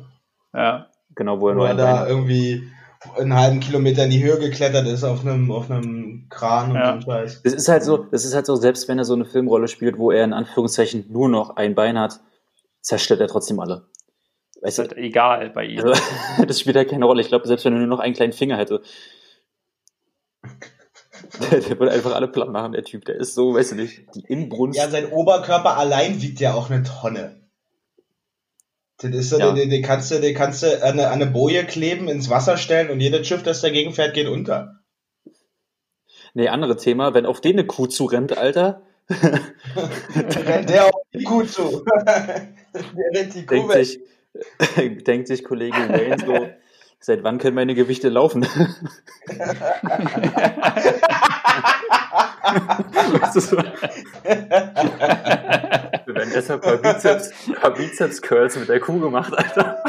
Ja. Genau, wo er Wo nur er da irgendwie einen halben Kilometer in die Höhe geklettert ist auf einem, auf einem Kran und Ja. so Scheiß. Das ist halt so, das ist halt so, selbst wenn er so eine Filmrolle spielt, wo er in Anführungszeichen nur noch ein Bein hat, zerstört er trotzdem alle. Weißt Ist du, halt egal bei ihm. also, [LAUGHS] das spielt halt keine Rolle. Ich glaube, selbst wenn er nur noch einen kleinen Finger hätte, der, der würde einfach alle platt machen, der Typ. Der ist so, weißt du nicht, die Inbrunst. Ja, sein Oberkörper allein wiegt ja auch eine Tonne. Das ist so, Ja. den, den kannst du, den kannst du an eine, an eine Boje kleben, ins Wasser stellen und jedes Schiff, das dagegen fährt, geht unter. Nee, andere Thema, wenn auf den eine Kuh zurennt, Alter, [LAUGHS] rennt der auf die Kuh zu. [LAUGHS] der rennt die Kuh denkt weg. sich, [LAUGHS] denkt sich Kollege Wayne so, seit wann können meine Gewichte laufen? [LAUGHS] weißt du so? Wir werden deshalb ein paar Bizeps, paar Bizeps Curls mit der Kuh gemacht, Alter.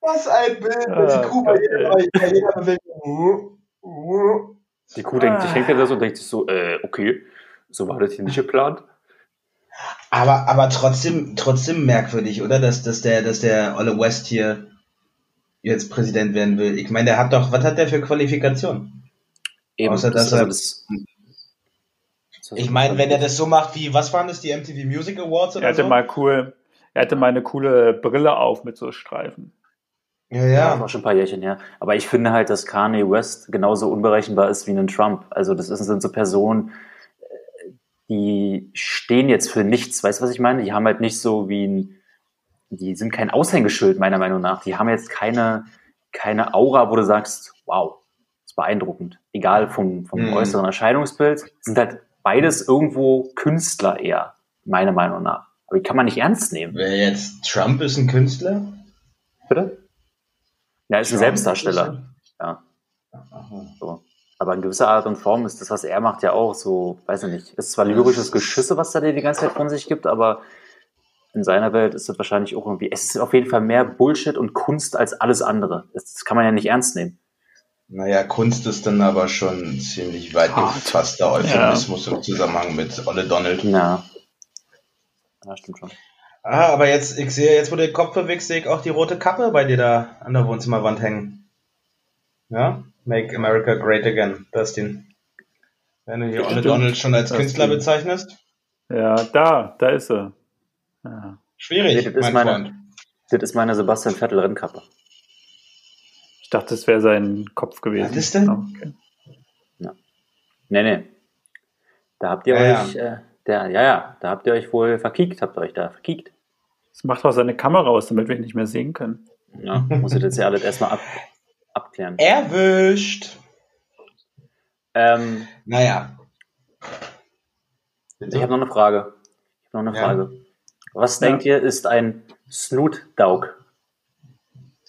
Was ein Bild mit Ah, die Kuh bei jeder, Bewegung. Die Kuh denkt sich, hängt da so und denkt sich so, äh, okay, so war das hier nicht geplant. Aber, aber trotzdem, trotzdem merkwürdig, oder? Dass, dass der, dass der Olle West hier jetzt Präsident werden will. Ich meine, der hat doch, was hat der für Qualifikationen? Außer, dass das, er- das, Ich meine, wenn er das so macht wie, was waren das, die MTV Music Awards Er oder hatte so? mal cool, er hatte mal eine coole Brille auf mit so Streifen. Ja, Das ja. war schon ein paar Jährchen her. Aber ich finde halt, dass Kanye West genauso unberechenbar ist wie ein Trump. Also das sind so Personen, äh, die stehen jetzt für nichts. Weißt du, was ich meine? Die haben halt nicht so wie ein, die sind kein Aushängeschild, meiner Meinung nach. Die haben jetzt keine, keine Aura, wo du sagst, wow, das ist beeindruckend. Egal vom, vom Mhm. äußeren Erscheinungsbild. Sind halt beides irgendwo Künstler eher, meiner Meinung nach. Aber die kann man nicht ernst nehmen. Wer jetzt Trump ist ein Künstler? Bitte? Ja, ist ein Trump Selbstdarsteller. Ja. Aha. So. Aber in gewisser Art und Form ist das, was er macht, ja auch so, weiß ich nicht, ist zwar lyrisches Geschüsse, was er dir die ganze Zeit von sich gibt, aber in seiner Welt ist das wahrscheinlich auch irgendwie, es ist auf jeden Fall mehr Bullshit und Kunst als alles andere. Das, das kann man ja nicht ernst nehmen. Naja, Kunst ist dann aber schon ziemlich weit Hart. gefasster Euphemismus im Zusammenhang mit Olle Donald. Ja. Ja, stimmt schon. Ah, aber jetzt, ich sehe, jetzt wo den Kopf bewegst, sehe ich auch die rote Kappe bei dir da an der Wohnzimmerwand hängen. Ja? Make America Great Again, Dustin. Wenn du hier Olle. Donald schon als Das Künstler bezeichnest, Ja, da, da ist er. Ja. schwierig, das ist mein meine- Freund. Das ist meine Sebastian Vettel Rennkappe. Ich dachte, es wäre sein Kopf gewesen. Was ist denn? Ah, okay. Nee, nee. Da habt ihr Ja, euch, Äh, der, ja, ja, da habt ihr euch wohl verkiekt, habt ihr euch da verkiekt. Das macht auch seine Kamera aus, damit wir ihn nicht mehr sehen können. Ja, muss ich jetzt ja alles erstmal ab, abklären. Erwischt! Ähm, Naja. Ich habe noch eine Frage. Ich habe noch eine Ja. Frage. Was Ja. denkt ihr, ist ein Snoot Dog?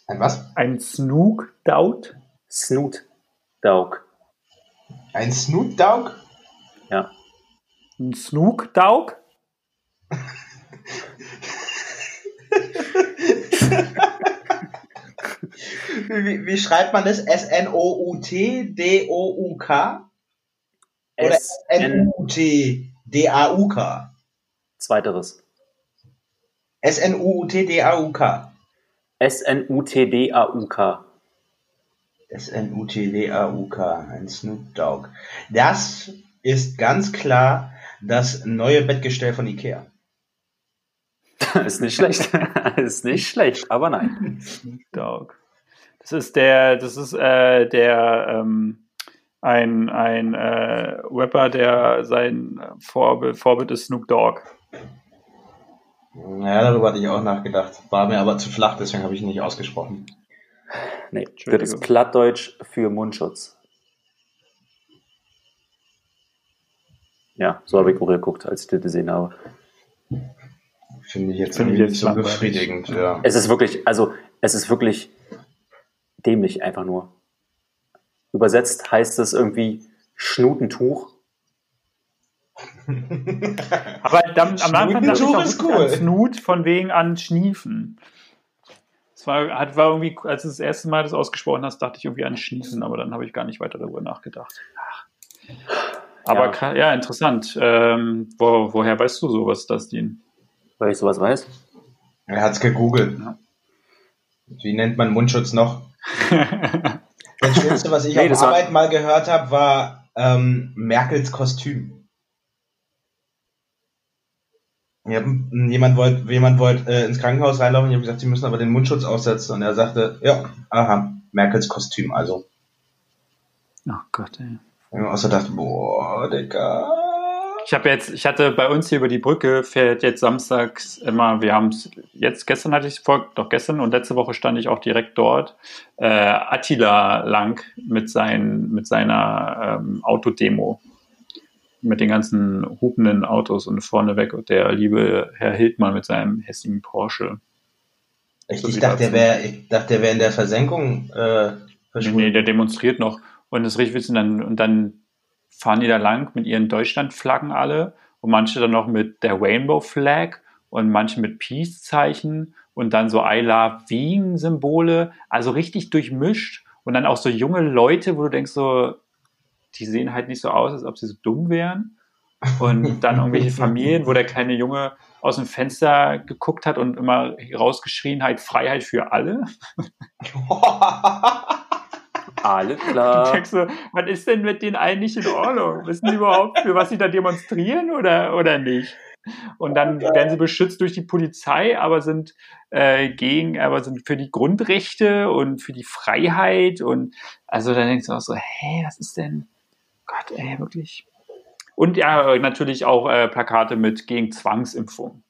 Ein was? Ein Snook Daut? Snoot Dog. Ein Snoop Dogg? Ja. Ein Snook Daug? Wie, wie schreibt man das? S-N-O-U-T-D-O-U-K? Oder S-N, N-U-T-D-A-U-K? zweiteres. S-N-U-U-T-D-A-U-K. S-N-U-T-D-A-U-K. S-N-U-T-D-A-U-K. Ein Snoop Dogg. Das ist ganz klar das neue Bettgestell von Ikea. [LAUGHS] ist nicht schlecht. [LAUGHS] ist nicht schlecht, aber nein. Snoop Dogg. Das ist der, das ist äh, der, ähm, ein, ein äh, Rapper, der sein Vorbild, Vorbild ist Snoop Dogg. Ja, darüber hatte ich auch nachgedacht. War mir aber zu flach, deswegen habe ich ihn nicht ausgesprochen. Nee, das ist. Plattdeutsch für Mundschutz. Ja, so habe ich auch geguckt, als ich das gesehen habe. Finde ich jetzt Finde ich jetzt so befriedigend. Ja. Es ist wirklich, also es ist wirklich dämlich einfach nur. Übersetzt heißt es irgendwie Schnutentuch. Aber dann, am Anfang dachte ich auch cool. an Snut von wegen an Schniefen. Das war, hat, war irgendwie, als du das erste Mal das ausgesprochen hast, dachte ich irgendwie an Schniefen, aber dann habe ich gar nicht weiter darüber nachgedacht. Ach. Aber Ja. ja, interessant. Ähm, wo, woher weißt du sowas, Dustin? Weil ich sowas weiß. Er hat's gegoogelt. Ja. Wie nennt man Mundschutz noch? [LAUGHS] Das Schönste, was ich Nee, auf das war- Arbeit mal gehört habe, war ähm, Merkels Kostüm. Ja, jemand wollte jemand wollt, äh, ins Krankenhaus reinlaufen. Ich habe gesagt, sie müssen aber den Mundschutz aufsetzen. Und er sagte, ja, aha, Merkels Kostüm. Also, oh Gott, ey. ich hab auch so gedacht, boah, Digga. Ich habe jetzt, ich hatte bei uns hier über die Brücke fährt jetzt samstags immer, wir haben es jetzt gestern hatte ich es vor, doch gestern und letzte Woche stand ich auch direkt dort. Äh, Attila lang mit sein, mit seiner ähm, Autodemo. Mit den ganzen hupenden Autos und vorneweg und der liebe Herr Hildmann mit seinem hässlichen Porsche. Ich, So ich dachte, der wäre, ich dachte, der wäre in der Versenkung äh, Nee, verschwunden. nee, der demonstriert noch. Und das ist richtig witzig. Und dann, und dann fahren die da lang mit ihren Deutschlandflaggen alle und manche dann noch mit der Rainbow Flag und manche mit Peace-Zeichen und dann so I Love Wien-Symbole. Also richtig durchmischt. Und dann auch so junge Leute, wo du denkst so, die sehen halt nicht so aus, als ob sie so dumm wären. Und dann irgendwelche [LAUGHS] Familien, wo der kleine Junge aus dem Fenster geguckt hat und immer rausgeschrien hat, Freiheit für alle. [LAUGHS] Alles klar. denk so, was ist denn mit denen eigentlich in Ordnung? Wissen die überhaupt, für was sie da demonstrieren oder, oder nicht? Und dann werden sie beschützt durch die Polizei, aber sind äh, gegen, aber sind für die Grundrechte und für die Freiheit und also da denkst du auch so, hä, was ist denn? Gott, ey, wirklich. Und ja, natürlich auch äh, Plakate mit gegen Zwangsimpfung.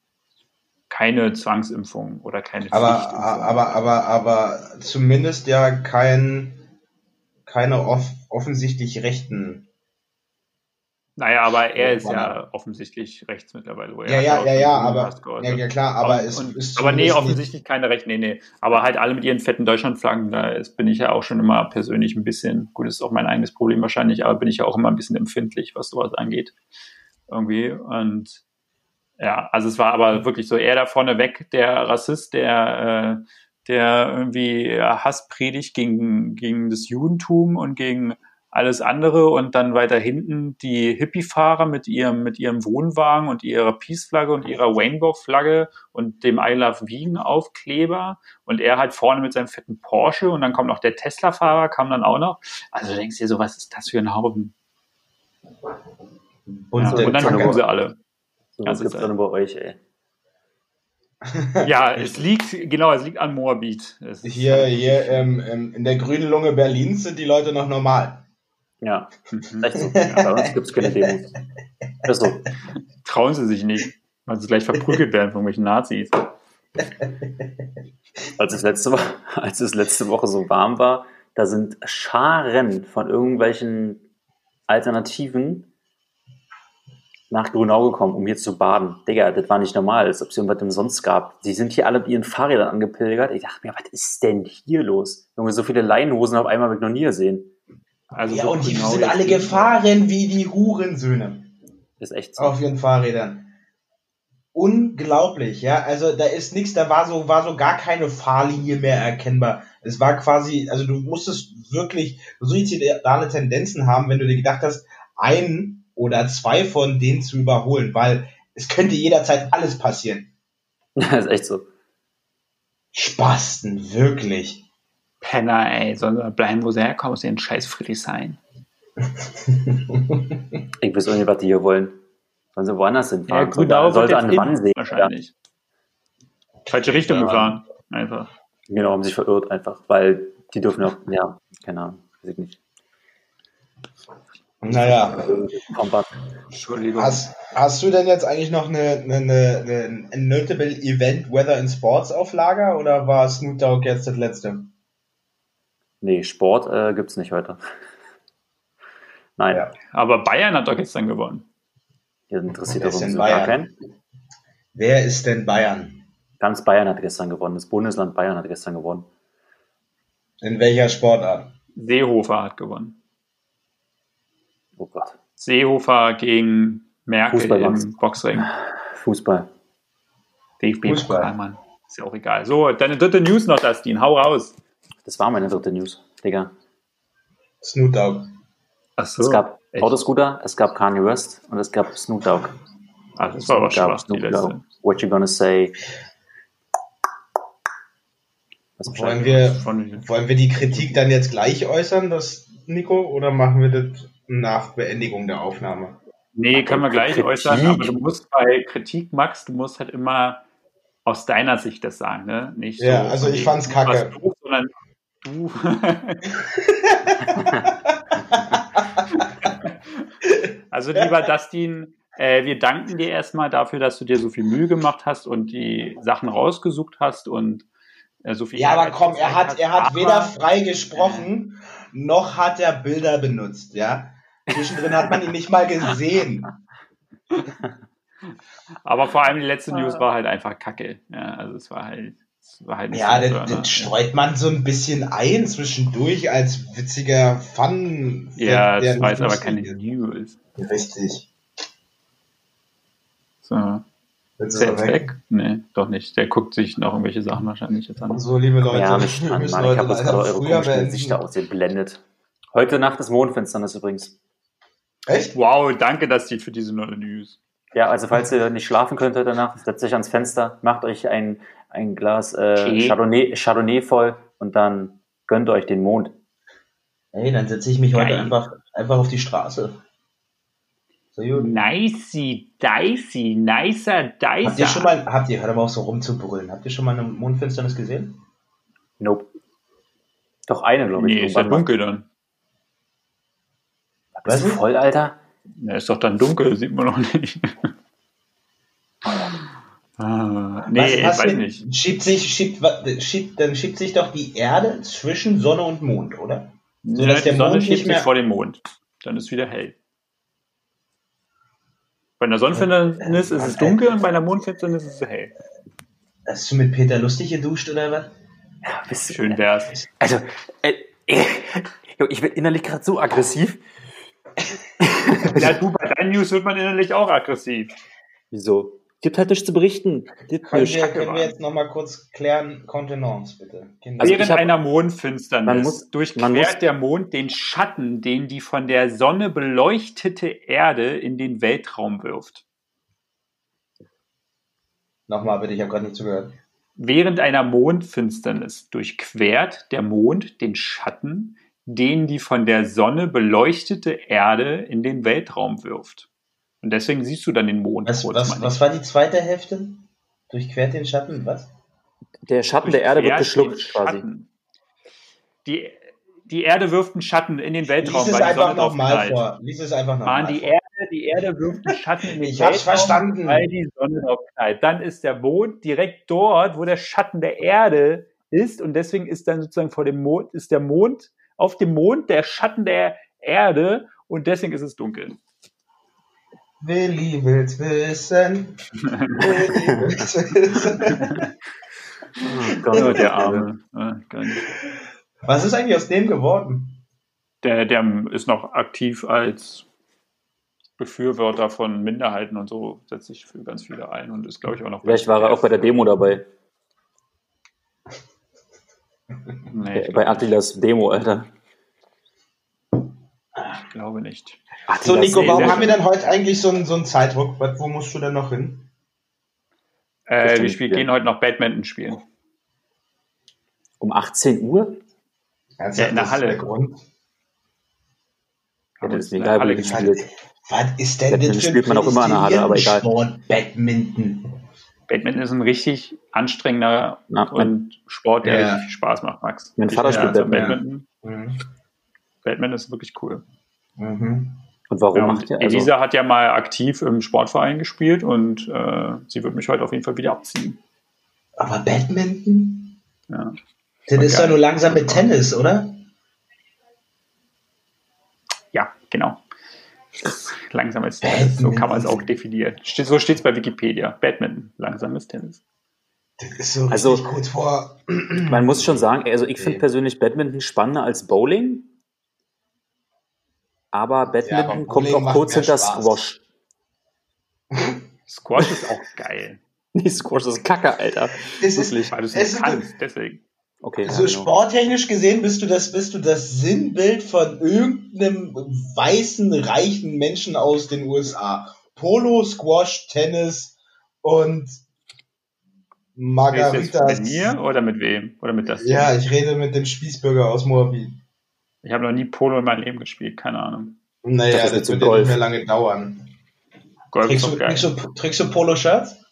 Keine Zwangsimpfung oder keine Aber, Pflichtimpfung. aber, aber, aber zumindest ja kein, keine off offensichtlich rechten. Naja, aber er ist ja offensichtlich rechts mittlerweile. wo er Ja, ja, ja, ja, aber, was geäußert. ja, ja klar, aber es ist aber nee, offensichtlich keine Rechte, nee, nee. Aber halt alle mit ihren fetten Deutschlandflaggen, da ist, bin ich ja auch schon immer persönlich ein bisschen, gut, das ist auch mein eigenes Problem wahrscheinlich, aber bin ich ja auch immer ein bisschen empfindlich, was sowas angeht. Irgendwie. Und ja, also es war aber wirklich so, er da vorne weg, der Rassist, der, äh, der irgendwie ja, Hass predigt gegen, gegen das Judentum und gegen alles andere und dann weiter hinten die Hippie-Fahrer mit ihrem, mit ihrem Wohnwagen und ihrer Peace-Flagge und ihrer Rainbow-Flagge und dem I Love Vegan-Aufkleber und er halt vorne mit seinem fetten Porsche und dann kommt noch der Tesla-Fahrer, kam dann auch noch. Also du denkst dir so, was ist das für ein Haufen? Und, Ja, und dann kommen sie alle. So Ja, was gibt's dann bei euch, ey. [LAUGHS] Ja, es liegt, genau, es liegt an Moabit. Es Hier, hier ähm, ähm, in der grünen Lunge Berlins sind die Leute noch normal. Ja, Mhm. echt so. Bei uns gibt's keine Demos. Ist [LAUGHS] so. Trauen sie sich nicht, weil sie gleich verprügelt werden von irgendwelchen Nazis. Als es letzte Woche, als es letzte Woche so warm war, da sind Scharen von irgendwelchen Alternativen nach Grünau gekommen, um hier zu baden. Digga, das war nicht normal, als ob es irgendwas umsonst gab. Die sind hier alle mit ihren Fahrrädern angepilgert. Ich dachte mir, was ist denn hier los? Junge, so viele Leinenhosen auf einmal habe ich noch nie gesehen. Also Ja, so und die genau sind jetzt alle gefahren wie die Hurensöhne. Ist echt so. Auf ihren Fahrrädern. Unglaublich, ja. Also da ist nichts, da war so, war so gar keine Fahrlinie mehr erkennbar. Es war quasi, also du musstest wirklich suizidale Tendenzen haben, wenn du dir gedacht hast, ein oder zwei von denen zu überholen, weil es könnte jederzeit alles passieren. [LAUGHS] ist echt so. Spasten, wirklich. Penner, ey, sollen sie bleiben, wo sie herkommen, aus ihren scheiß Friedrichshain. [LAUGHS] Ich weiß auch nicht, was die hier wollen. Sollen sie woanders hinfahren? Grünau sollte, wird sollte an hin, Wannsee. Wahrscheinlich. Falsche Richtung Ja. gefahren. Einfach. Ja, genau, haben sich verirrt einfach, weil die dürfen auch, ja, keine Ahnung, weiß ich nicht. Naja, Kompass. Entschuldigung. hast, hast du denn jetzt eigentlich noch eine, eine, eine, eine ein Notable Event Weather in Sports auf Lager oder war Snoop Dogg jetzt das letzte? Nee, Sport äh, gibt's nicht heute. [LAUGHS] Nein, Ja. Aber Bayern hat doch gestern gewonnen. hier interessiert Wer doch ist uns denn gar Bayern? keinen. Wer ist denn Bayern? Ganz Bayern hat gestern gewonnen. Das Bundesland Bayern hat gestern gewonnen. In welcher Sportart? Seehofer hat gewonnen. Oh Gott. Seehofer gegen Merkel Fußball, im Boxring. Fußball. DFB-Pokal, Mann. Ist ja auch egal. So, deine dritte News noch, Dustin. Hau raus. Das war meine dritte News, Digga. Snoop Dogg. Ach so. Es gab echt? Autoscooter, es gab Kanye West und es gab Snoop Dogg. Ach, das war aber Es gab schwach, die Snoop letzte. Dogg. What you gonna say? Was Wollen wir, wollen wir die Kritik dann jetzt gleich äußern, das Nico, oder machen wir das nach Beendigung der Aufnahme? nee, können wir gleich Kritik. äußern, aber du musst bei Kritik, Max, du musst halt immer aus deiner Sicht das sagen, ne? Nicht so, Ja, also ich fand's kacke. Du, sondern du. [LAUGHS] also lieber Dustin, äh, wir danken dir erstmal dafür, dass du dir so viel Mühe gemacht hast und die Sachen rausgesucht hast und äh, so viel Ja, aber komm, er hat, er hat weder frei gesprochen, noch hat er Bilder benutzt, ja. Zwischendrin hat man ihn nicht mal gesehen. Aber vor allem die letzte News war halt einfach kacke. Ja, also es war halt, halt Ja, das, äh, das streut man so ein bisschen ein zwischendurch als witziger Fun. Ja, der das nicht aber keine News. ist. Richtig. So. Ist der jetzt weg? Nee, doch nicht. Der guckt sich noch irgendwelche Sachen wahrscheinlich jetzt an. So, liebe Leute, ja, mich müssen Mann, ich habe jetzt leider gerade eure komischen. Gesichter ausgeblendet. Heute Nacht ist Mondfinsternis übrigens. Echt? Wow, danke, dass die für diese neue News. Ja, also falls ihr nicht schlafen könnt heute Nacht, setzt euch ans Fenster, macht euch ein, ein Glas äh. Chardonnay, Chardonnay voll und dann gönnt euch den Mond. Ey, dann setze ich mich heute Geil. einfach, einfach auf die Straße. So gut. Nicey, dicey, nicer, dicer. Habt ihr schon mal, habt ihr, hört aber auch so rumzubrüllen, habt ihr schon mal eine Mondfinsternis gesehen? Nope. Doch eine, glaube ich. Nee, ist ja mal. dunkel dann. Du? voll, Alter? Ja, ist doch dann dunkel, sieht man noch nicht. Ah, nee, Was- ich was weiß nicht. Schiebt sich, schiebt, schiebt, dann schiebt sich doch die Erde zwischen Sonne und Mond, oder? So, Ja, dass die der Sonne Mond schiebt nicht sich mehr- vor dem Mond. Dann ist wieder hell. Bei einer Sonnenfinsternis ist es dunkel und bei einer Mondfinsternis ist es hell. Hast du mit Peter Lustig geduscht oder was? Ja, bist du, Schön wär's. Also, äh, [LAUGHS] ich bin innerlich gerade so aggressiv. Ja, du, bei deinen News wird man innerlich auch aggressiv. Wieso? Gibt halt nichts zu berichten. Gibt Können wir, können wir jetzt nochmal kurz klären, Kontenance bitte. Kinder. Also Während hab- einer man Mondfinsternis muss- durchquert man muss- der Mond den Schatten, den die von der Sonne beleuchtete Erde in den Weltraum wirft. Nochmal bitte, ich habe gerade nicht zugehört. Während einer Mondfinsternis durchquert der Mond den Schatten, den die von der Sonne beleuchtete Erde in den Weltraum wirft. Und deswegen siehst du dann den Mond Was, kurz was, was war die zweite Hälfte? Durchquert den Schatten, was? Der Schatten der Erde wird geschluckt quasi. Die, die Erde wirft einen Schatten in den Weltraum, Lies es weil die einfach nochmal vor. Lies es einfach nochmal Mann, die vor. Erde, die Erde wirft einen Schatten in den [LAUGHS] Ich Weltraum, verstanden. weil die Sonne drauf knallt. Dann ist der Mond direkt dort, wo der Schatten der Erde ist und deswegen ist dann sozusagen vor dem Mond, ist der Mond auf dem Mond der Schatten der Erde und deswegen ist es dunkel. Willi will's wissen. Willi [LAUGHS] will's wissen. Oh Gott, Ja, der Arme. Ja, nicht. Was ist eigentlich aus dem geworden? Der, der ist noch aktiv als Befürworter von Minderheiten und so, setzt sich für ganz viele ein und ist, glaube ich, auch noch. Vielleicht war er auch bei der Demo dabei. Nee, bei Attilas Demo, Alter. ich glaube nicht. So, Attilas Nico, warum haben wir denn heute eigentlich so einen, so einen Zeitdruck? Wo musst du denn noch hin? Äh, wir spielen, ja. gehen heute noch Badminton spielen. Um 18 Uhr? Ernsthaft, in der das ist Halle. Grund? Ja, das ist mir in egal, der Halle gespielt. spielt. Was ist denn Badminton das spielt man auch immer in der Halle, aber egal. Sport, Badminton. Badminton ist ein richtig anstrengender Na, und Sport, der Ja. richtig viel Spaß macht, Max. Mein Vater spielt ja, Badminton. Badminton. Mhm. Badminton ist wirklich cool. Mhm. Und warum Ja, macht ihr also? Elisa hat ja mal aktiv im Sportverein gespielt und äh, sie wird mich heute auf jeden Fall wieder abziehen. Aber Badminton? Ja. Das ist doch nur langsam mit Tennis, oder? Ja, genau. Langsames Tennis, so kann man es auch definieren. So steht es bei Wikipedia. Badminton, langsames Tennis. Das ist so Also- kurz vor. Man muss schon sagen, also ich finde persönlich Badminton spannender als Bowling. Aber Badminton aber kommt auch macht kurz hinter Spaß. Squash. [LAUGHS] Squash ist auch geil, [LAUGHS] Nee, Squash ist Kacke, Alter. Es ist, Wirklich. weil du es nicht kannst, deswegen. Okay, so ja, genau. sporttechnisch gesehen bist du das, bist du das Sinnbild von irgendeinem weißen, reichen Menschen aus den USA. Polo, Squash, Tennis und Margaritas. mit mir oder mit wem? Oder mit das? Ja, ich rede mit dem Spießbürger aus Moabit. Ich habe noch nie Polo in meinem Leben gespielt, keine Ahnung. Naja, Das ist das, wird ja Golf. nicht mehr lange dauern. Golf ist Trägst doch du, geil. trägst, du, trägst du Polo-Shirts?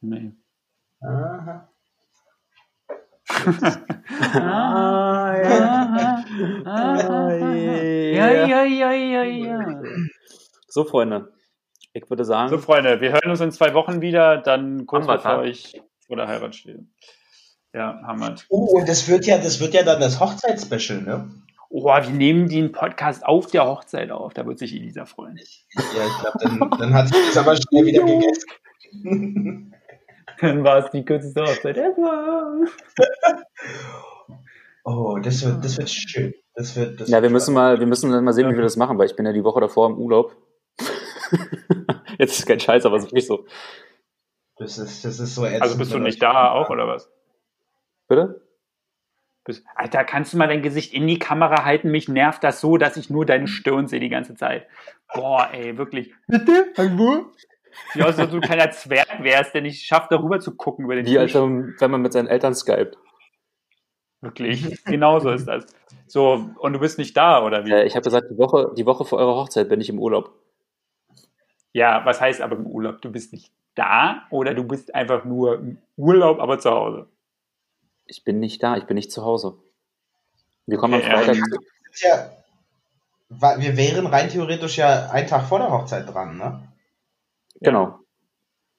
Nee. Aha. [LAUGHS] Ah, ja. Ah, Ja, ja, ja, ja, ja. So, Freunde, ich würde sagen, So, Freunde, wir hören uns in zwei Wochen wieder, dann kurz wir, bevor ich vor der Heirat stehe. Ja, wir. Oh, und das wird ja, das wird ja dann das Hochzeitsspecial, ne? Oh, wir nehmen den Podcast auf der Hochzeit auf. Da wird sich Elisa freuen. Ja, ich glaube, dann, dann hat sie das aber schnell wieder gegessen. [LAUGHS] Dann war es die kürzeste Hochzeit ever. [LAUGHS] Oh, das wird, das wird schön. Das wird, das ja, wir müssen mal, wir müssen dann mal sehen, wie wir das machen, weil ich bin ja die Woche davor im Urlaub. [LAUGHS] Jetzt ist kein Scheiß, aber es ist wirklich so. Das ist, das ist so ätzend, Also bist du nicht da auch, oder was? Bitte? Bist, Alter, kannst du mal dein Gesicht in die Kamera halten? Mich nervt das so, dass ich nur deine Stirn sehe die ganze Zeit. Boah, ey, wirklich. Bitte? Hallo? Wie aus, als ob du ein kleiner Zwerg wärst, der nicht schafft, darüber zu gucken über den Wie als Tisch. wenn wenn man mit seinen Eltern skypt. Wirklich. Genauso ist das. So, und du bist nicht da, oder wie? Äh, ich habe gesagt, die Woche, die Woche vor eurer Hochzeit bin ich im Urlaub. Ja, was heißt aber im Urlaub? Du bist nicht da oder du bist einfach nur im Urlaub, aber zu Hause? Ich bin nicht da, ich bin nicht zu Hause. Wir kommen Okay, am Freitag. ja. Wir wären rein theoretisch ja einen Tag vor der Hochzeit dran, ne? Genau.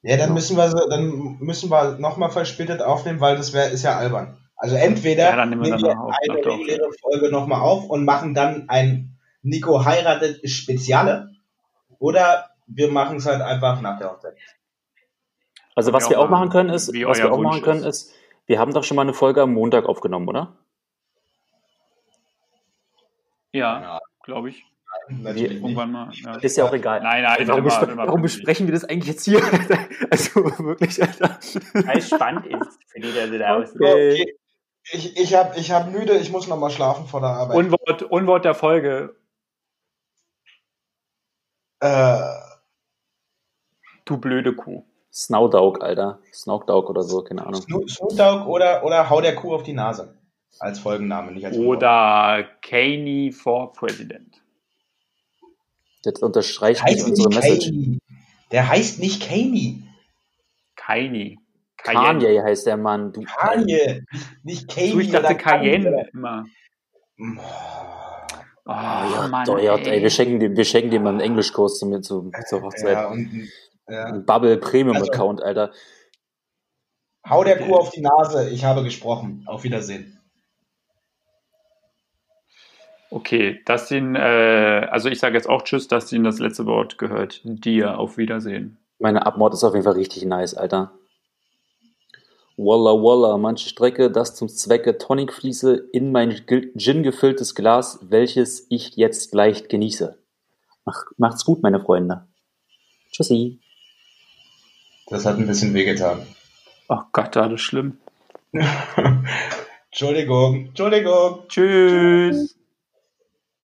Ja, dann Ja. müssen wir dann müssen wir nochmal verspätet aufnehmen, weil das wäre ist ja albern. Also entweder Ja, dann nehmen wir nehmen dann wir auf, eine reguläre Folge nochmal auf und machen dann ein Nico heiratet Speziale oder wir machen es halt einfach nach der Hochzeit. Also was auch wir auch machen können ist, wie was euer wir auch Wunsch machen können ist, wir haben doch schon mal eine Folge am Montag aufgenommen, oder? Ja, glaube ich. Nicht. Irgendwann mal. Ja. Ist ja auch egal. Nein, nein, warum, immer- bespre immer warum besprechen wir das eigentlich jetzt hier? [LAUGHS] also wirklich, Alter. Weil es spannend ist für die, der da aus. Okay. Ich, ich habe ich hab müde, ich muss nochmal schlafen vor der Arbeit. Unwort, Unwort der Folge. äh, Du blöde Kuh. Snowdog, Alter. Snowdog oder so, keine Ahnung. Dogg oder, oder Hau der Kuh auf die Nase. Als Folgenname, nicht als. Oder Caney for President. Das unterstreicht heißt unsere Message. Kaney. Der heißt nicht Kaney. Kanye. Kanye heißt der Mann. Du, Kanye. Nicht Kaney. So, ich dachte Cayenne immer. Kanye. Oh, ja, Mann, Deuert, ey. ey. wir schenken dem, wir schenken dem mal einen Englischkurs zum, zum, zur Hochzeit. Ja, und ja. Ein Bubble Premium Also- Account, Alter. Hau der Kuh auf die Nase. Ich habe gesprochen. Auf Wiedersehen. Okay, Dustin, äh, also ich sage jetzt auch Tschüss, Dustin, das letzte Wort gehört dir. Auf Wiedersehen. Meine Abmord ist auf jeden Fall richtig nice, Alter. Walla Walla, manche Strecke, das zum Zwecke Tonic fließe in mein Gin gefülltes Glas, welches ich jetzt leicht genieße. Mach, macht's gut, meine Freunde. Tschüssi. Das hat ein bisschen wehgetan. Oh Gott, alles schlimm. [LAUGHS] Entschuldigung. Entschuldigung. Tschüss.